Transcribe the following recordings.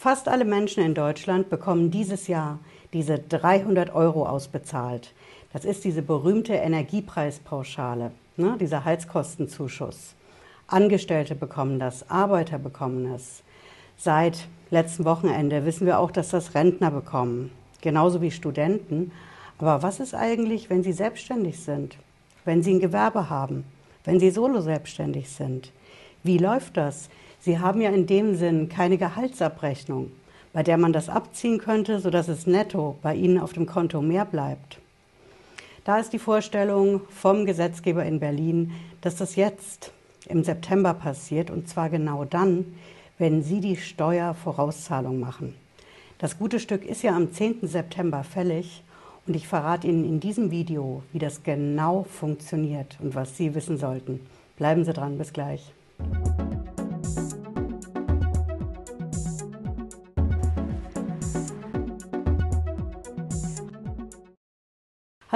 Fast alle Menschen in Deutschland bekommen dieses Jahr diese 300 Euro ausbezahlt. Das ist diese berühmte Energiepreispauschale, ne, dieser Heizkostenzuschuss. Angestellte bekommen das, Arbeiter bekommen es. Seit letztem Wochenende wissen wir auch, dass das Rentner bekommen, genauso wie Studenten. Aber was ist eigentlich, wenn sie selbstständig sind, wenn sie ein Gewerbe haben, wenn sie solo selbstständig sind? Wie läuft das? Sie haben ja in dem Sinn keine Gehaltsabrechnung, bei der man das abziehen könnte, sodass es netto bei Ihnen auf dem Konto mehr bleibt. Da ist die Vorstellung vom Gesetzgeber in Berlin, dass das jetzt im September passiert und zwar genau dann, wenn Sie die Steuervorauszahlung machen. Das gute Stück ist ja am 10. September fällig und ich verrate Ihnen in diesem Video, wie das genau funktioniert und was Sie wissen sollten. Bleiben Sie dran, bis gleich.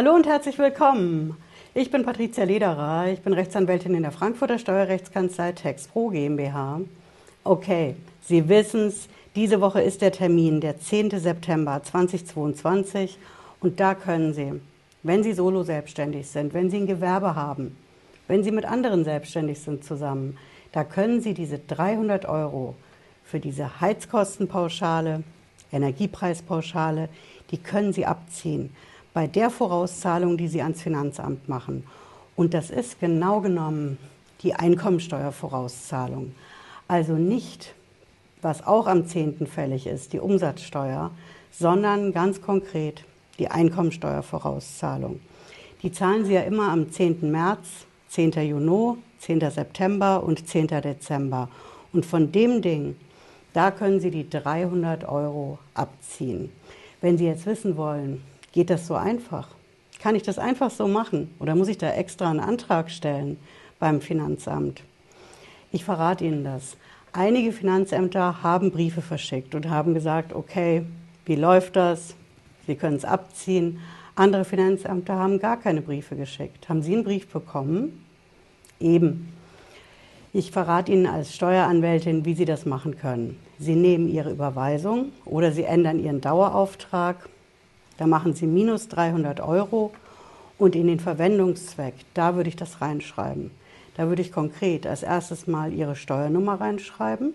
Hallo und herzlich willkommen. Ich bin Patricia Lederer, ich bin Rechtsanwältin in der Frankfurter Steuerrechtskanzlei TexPro GmbH. Okay, Sie wissen es, diese Woche ist der Termin, der 10. September 2022 und da können Sie, wenn Sie solo selbstständig sind, wenn Sie ein Gewerbe haben, wenn Sie mit anderen selbstständig sind zusammen, da können Sie diese 300 Euro für diese Heizkostenpauschale, Energiepreispauschale, die können Sie abziehen bei der Vorauszahlung, die Sie ans Finanzamt machen. Und das ist genau genommen die Einkommensteuervorauszahlung. Also nicht, was auch am 10. fällig ist, die Umsatzsteuer, sondern ganz konkret die Einkommensteuervorauszahlung. Die zahlen Sie ja immer am 10. März, 10. Juni, 10. September und 10. Dezember. Und von dem Ding, da können Sie die 300 Euro abziehen. Wenn Sie jetzt wissen wollen, Geht das so einfach? Kann ich das einfach so machen oder muss ich da extra einen Antrag stellen beim Finanzamt? Ich verrate Ihnen das. Einige Finanzämter haben Briefe verschickt und haben gesagt, okay, wie läuft das? Sie können es abziehen. Andere Finanzämter haben gar keine Briefe geschickt. Haben Sie einen Brief bekommen? Eben. Ich verrate Ihnen als Steueranwältin, wie Sie das machen können. Sie nehmen Ihre Überweisung oder Sie ändern Ihren Dauerauftrag da machen Sie minus 300 Euro und in den Verwendungszweck, da würde ich das reinschreiben. Da würde ich konkret als erstes mal Ihre Steuernummer reinschreiben.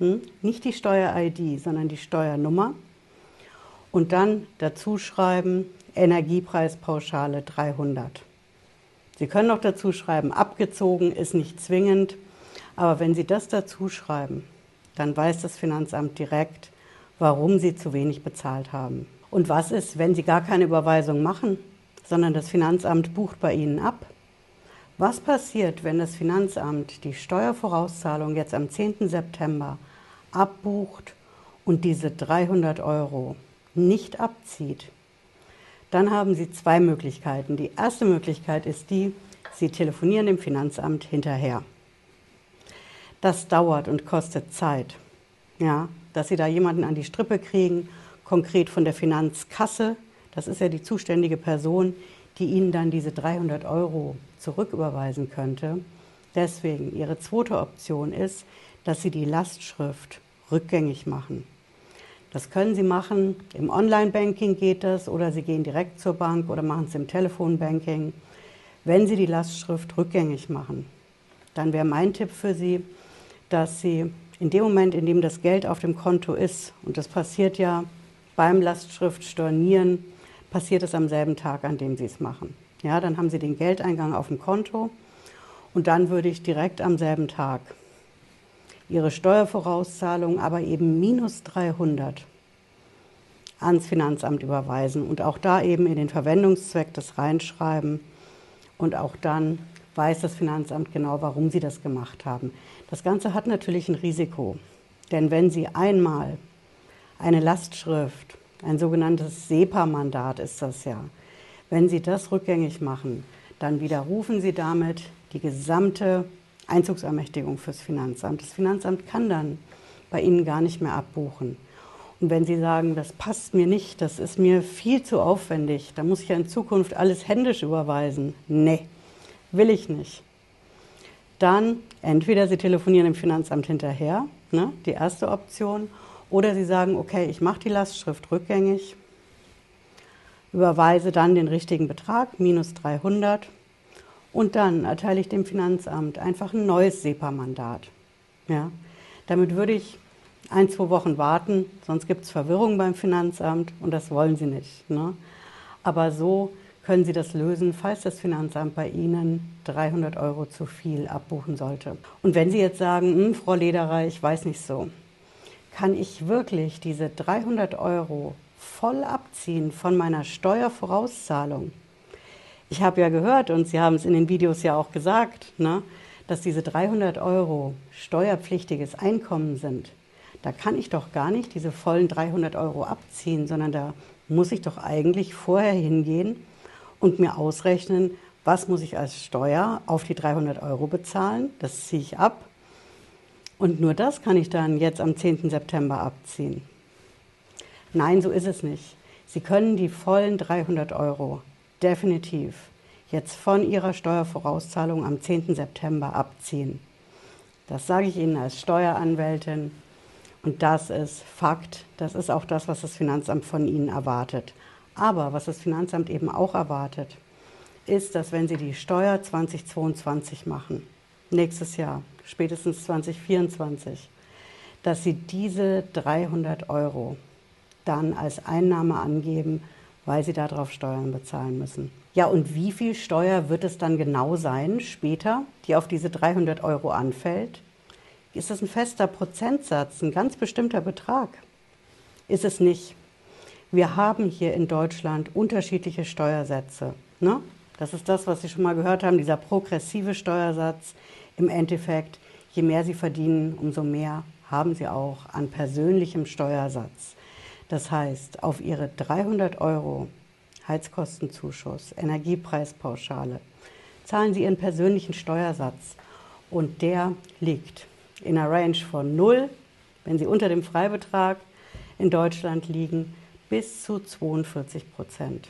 Hm? Nicht die Steuer-ID, sondern die Steuernummer. Und dann dazu schreiben Energiepreispauschale 300. Sie können auch dazu schreiben, abgezogen ist nicht zwingend. Aber wenn Sie das dazu schreiben, dann weiß das Finanzamt direkt, warum Sie zu wenig bezahlt haben. Und was ist, wenn Sie gar keine Überweisung machen, sondern das Finanzamt bucht bei Ihnen ab? Was passiert, wenn das Finanzamt die Steuervorauszahlung jetzt am 10. September abbucht und diese 300 Euro nicht abzieht? Dann haben Sie zwei Möglichkeiten. Die erste Möglichkeit ist die, Sie telefonieren dem Finanzamt hinterher. Das dauert und kostet Zeit. Ja, dass Sie da jemanden an die Strippe kriegen konkret von der Finanzkasse. Das ist ja die zuständige Person, die Ihnen dann diese 300 Euro zurücküberweisen könnte. Deswegen Ihre zweite Option ist, dass Sie die Lastschrift rückgängig machen. Das können Sie machen, im Online-Banking geht das oder Sie gehen direkt zur Bank oder machen es im Telefonbanking. Wenn Sie die Lastschrift rückgängig machen, dann wäre mein Tipp für Sie, dass Sie in dem Moment, in dem das Geld auf dem Konto ist, und das passiert ja beim Lastschrift stornieren passiert es am selben Tag, an dem Sie es machen. Ja, dann haben Sie den Geldeingang auf dem Konto und dann würde ich direkt am selben Tag Ihre Steuervorauszahlung, aber eben minus 300 ans Finanzamt überweisen und auch da eben in den Verwendungszweck das reinschreiben und auch dann weiß das Finanzamt genau, warum Sie das gemacht haben. Das Ganze hat natürlich ein Risiko, denn wenn Sie einmal eine Lastschrift, ein sogenanntes SEPA-Mandat ist das ja. Wenn Sie das rückgängig machen, dann widerrufen Sie damit die gesamte Einzugsermächtigung fürs Finanzamt. Das Finanzamt kann dann bei Ihnen gar nicht mehr abbuchen. Und wenn Sie sagen, das passt mir nicht, das ist mir viel zu aufwendig, da muss ich ja in Zukunft alles händisch überweisen. Nee, will ich nicht. Dann entweder Sie telefonieren im Finanzamt hinterher, ne, die erste Option, Oder Sie sagen, okay, ich mache die Lastschrift rückgängig, überweise dann den richtigen Betrag, minus 300, und dann erteile ich dem Finanzamt einfach ein neues SEPA-Mandat. Ja? Damit würde ich ein, zwei Wochen warten, sonst gibt es Verwirrung beim Finanzamt und das wollen Sie nicht. Ne? Aber so können Sie das lösen, falls das Finanzamt bei Ihnen 300 Euro zu viel abbuchen sollte. Und wenn Sie jetzt sagen, hm, Frau Lederer, ich weiß nicht so, kann ich wirklich diese 300 Euro voll abziehen von meiner Steuervorauszahlung? Ich habe ja gehört, und Sie haben es in den Videos ja auch gesagt, ne, dass diese 300 Euro steuerpflichtiges Einkommen sind. Da kann ich doch gar nicht diese vollen 300 Euro abziehen, sondern da muss ich doch eigentlich vorher hingehen und mir ausrechnen, was muss ich als Steuer auf die 300 Euro bezahlen. Das ziehe ich ab. Und nur das kann ich dann jetzt am 10. September abziehen. Nein, so ist es nicht. Sie können die vollen 300 Euro definitiv jetzt von Ihrer Steuervorauszahlung am 10. September abziehen. Das sage ich Ihnen als Steueranwältin und das ist Fakt. Das ist auch das, was das Finanzamt von Ihnen erwartet. Aber was das Finanzamt eben auch erwartet, ist, dass wenn Sie die Steuer 2022 machen, nächstes Jahr, spätestens 2024, dass Sie diese 300 Euro dann als Einnahme angeben, weil Sie darauf Steuern bezahlen müssen. Ja, und wie viel Steuer wird es dann genau sein später, die auf diese 300 Euro anfällt? Ist das ein fester Prozentsatz, ein ganz bestimmter Betrag? Ist es nicht. Wir haben hier in Deutschland unterschiedliche Steuersätze. Ne? Das ist das, was Sie schon mal gehört haben, dieser progressive Steuersatz. Im Endeffekt, je mehr Sie verdienen, umso mehr haben Sie auch an persönlichem Steuersatz. Das heißt, auf Ihre 300 Euro Heizkostenzuschuss, Energiepreispauschale, zahlen Sie Ihren persönlichen Steuersatz und der liegt in einer Range von 0, wenn Sie unter dem Freibetrag in Deutschland liegen, bis zu 42 Prozent.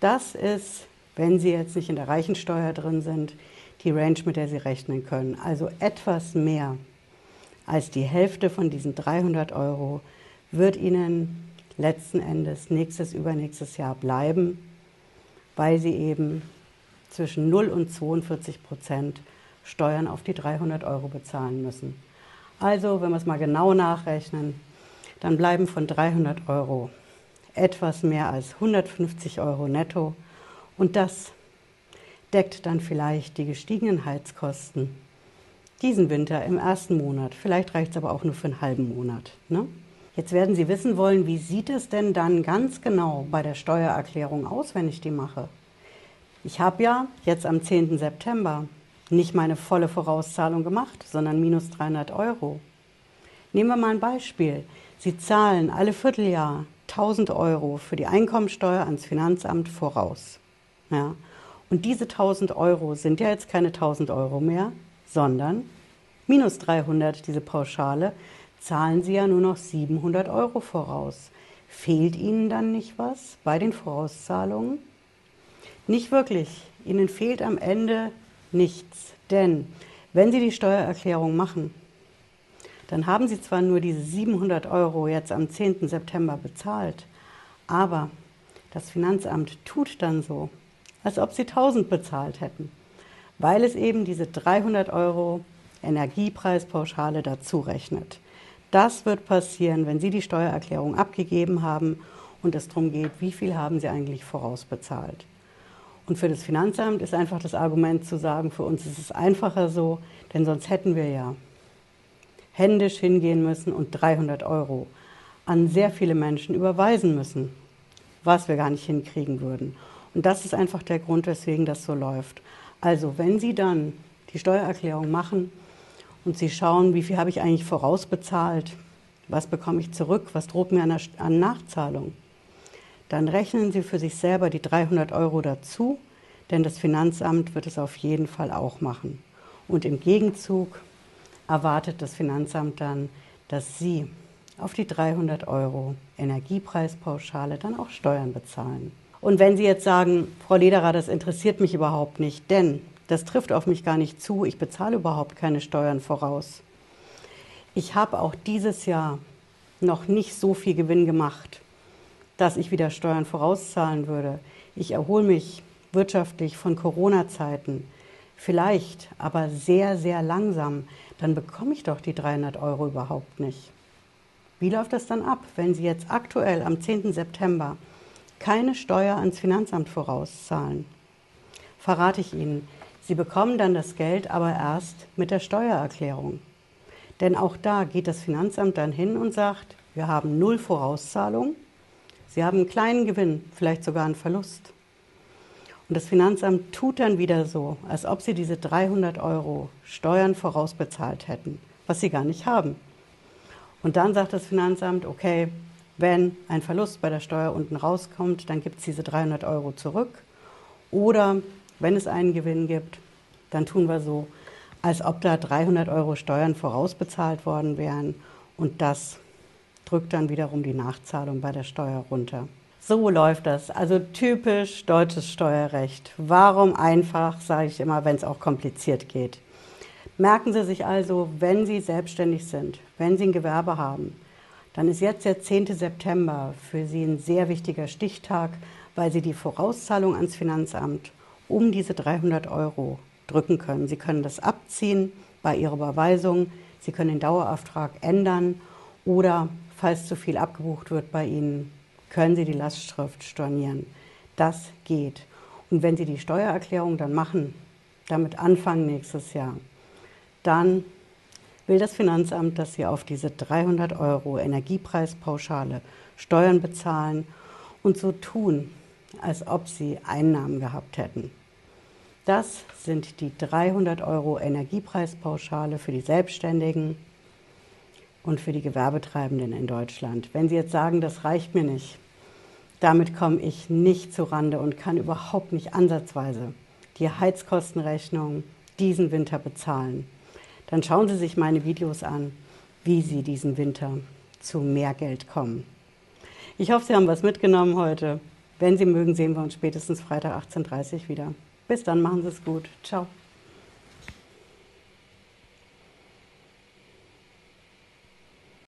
Das ist, wenn Sie jetzt nicht in der Reichensteuer drin sind, die Range, mit der Sie rechnen können. Also etwas mehr als die Hälfte von diesen 300 Euro wird Ihnen letzten Endes nächstes, übernächstes Jahr bleiben, weil Sie eben zwischen 0 und 42 Prozent Steuern auf die 300 Euro bezahlen müssen. Also, wenn wir es mal genau nachrechnen, dann bleiben von 300 Euro etwas mehr als 150 Euro netto und das deckt dann vielleicht die gestiegenen Heizkosten diesen Winter im ersten Monat. Vielleicht reicht es aber auch nur für einen halben Monat. Ne? Jetzt werden Sie wissen wollen, wie sieht es denn dann ganz genau bei der Steuererklärung aus, wenn ich die mache? Ich habe ja jetzt am 10. September nicht meine volle Vorauszahlung gemacht, sondern minus 300 Euro. Nehmen wir mal ein Beispiel. Sie zahlen alle Vierteljahr 1000 Euro für die Einkommensteuer ans Finanzamt voraus. Ja. Und diese 1000 Euro sind ja jetzt keine 1000 Euro mehr, sondern minus 300, diese Pauschale, zahlen Sie ja nur noch 700 Euro voraus. Fehlt Ihnen dann nicht was bei den Vorauszahlungen? Nicht wirklich. Ihnen fehlt am Ende nichts. Denn wenn Sie die Steuererklärung machen, dann haben Sie zwar nur diese 700 Euro jetzt am 10. September bezahlt, aber das Finanzamt tut dann so, als ob Sie 1000 bezahlt hätten, weil es eben diese 300 Euro Energiepreispauschale dazu rechnet. Das wird passieren, wenn Sie die Steuererklärung abgegeben haben und es darum geht, wie viel haben Sie eigentlich vorausbezahlt. Und für das Finanzamt ist einfach das Argument zu sagen, für uns ist es einfacher so, denn sonst hätten wir ja händisch hingehen müssen und 300 Euro an sehr viele Menschen überweisen müssen, was wir gar nicht hinkriegen würden. Und das ist einfach der Grund, weswegen das so läuft. Also wenn Sie dann die Steuererklärung machen und Sie schauen, wie viel habe ich eigentlich vorausbezahlt, was bekomme ich zurück, was droht mir an, Nachzahlung, dann rechnen Sie für sich selber die 300 Euro dazu, denn das Finanzamt wird es auf jeden Fall auch machen. Und im Gegenzug erwartet das Finanzamt dann, dass Sie auf die 300 Euro Energiepreispauschale dann auch Steuern bezahlen. Und wenn Sie jetzt sagen, Frau Lederer, das interessiert mich überhaupt nicht, denn das trifft auf mich gar nicht zu, ich bezahle überhaupt keine Steuern voraus. Ich habe auch dieses Jahr noch nicht so viel Gewinn gemacht, dass ich wieder Steuern vorauszahlen würde. Ich erhole mich wirtschaftlich von Corona-Zeiten. Vielleicht, aber sehr, sehr langsam. Dann bekomme ich doch die 300 Euro überhaupt nicht. Wie läuft das dann ab, wenn Sie jetzt aktuell am 10. September keine Steuer ans Finanzamt vorauszahlen? Verrate ich Ihnen, Sie bekommen dann das Geld aber erst mit der Steuererklärung. Denn auch da geht das Finanzamt dann hin und sagt, wir haben null Vorauszahlung, Sie haben einen kleinen Gewinn, vielleicht sogar einen Verlust. Und das Finanzamt tut dann wieder so, als ob Sie diese 300 Euro Steuern vorausbezahlt hätten, was Sie gar nicht haben. Und dann sagt das Finanzamt, okay, wenn ein Verlust bei der Steuer unten rauskommt, dann gibt es diese 300 Euro zurück. Oder wenn es einen Gewinn gibt, dann tun wir so, als ob da 300 Euro Steuern vorausbezahlt worden wären. Und das drückt dann wiederum die Nachzahlung bei der Steuer runter. So läuft das. Also typisch deutsches Steuerrecht. Warum einfach, sage ich immer, wenn es auch kompliziert geht. Merken Sie sich also, wenn Sie selbstständig sind, wenn Sie ein Gewerbe haben, dann ist jetzt der 10. September für Sie ein sehr wichtiger Stichtag, weil Sie die Vorauszahlung ans Finanzamt um diese 300 Euro drücken können. Sie können das abziehen bei Ihrer Überweisung, Sie können den Dauerauftrag ändern oder, falls zu viel abgebucht wird bei Ihnen, können Sie die Lastschrift stornieren. Das geht. Und wenn Sie die Steuererklärung dann machen, damit Anfang nächstes Jahr, dann will das Finanzamt, dass Sie auf diese 300 Euro Energiepreispauschale Steuern bezahlen und so tun, als ob Sie Einnahmen gehabt hätten. Das sind die 300 Euro Energiepreispauschale für die Selbstständigen und für die Gewerbetreibenden in Deutschland. Wenn Sie jetzt sagen, das reicht mir nicht, damit komme ich nicht zu Rande und kann überhaupt nicht ansatzweise die Heizkostenrechnung diesen Winter bezahlen dann schauen Sie sich meine Videos an, wie Sie diesen Winter zu mehr Geld kommen. Ich hoffe, Sie haben was mitgenommen heute. Wenn Sie mögen, sehen wir uns spätestens Freitag 18.30 Uhr wieder. Bis dann, machen Sie es gut. Ciao.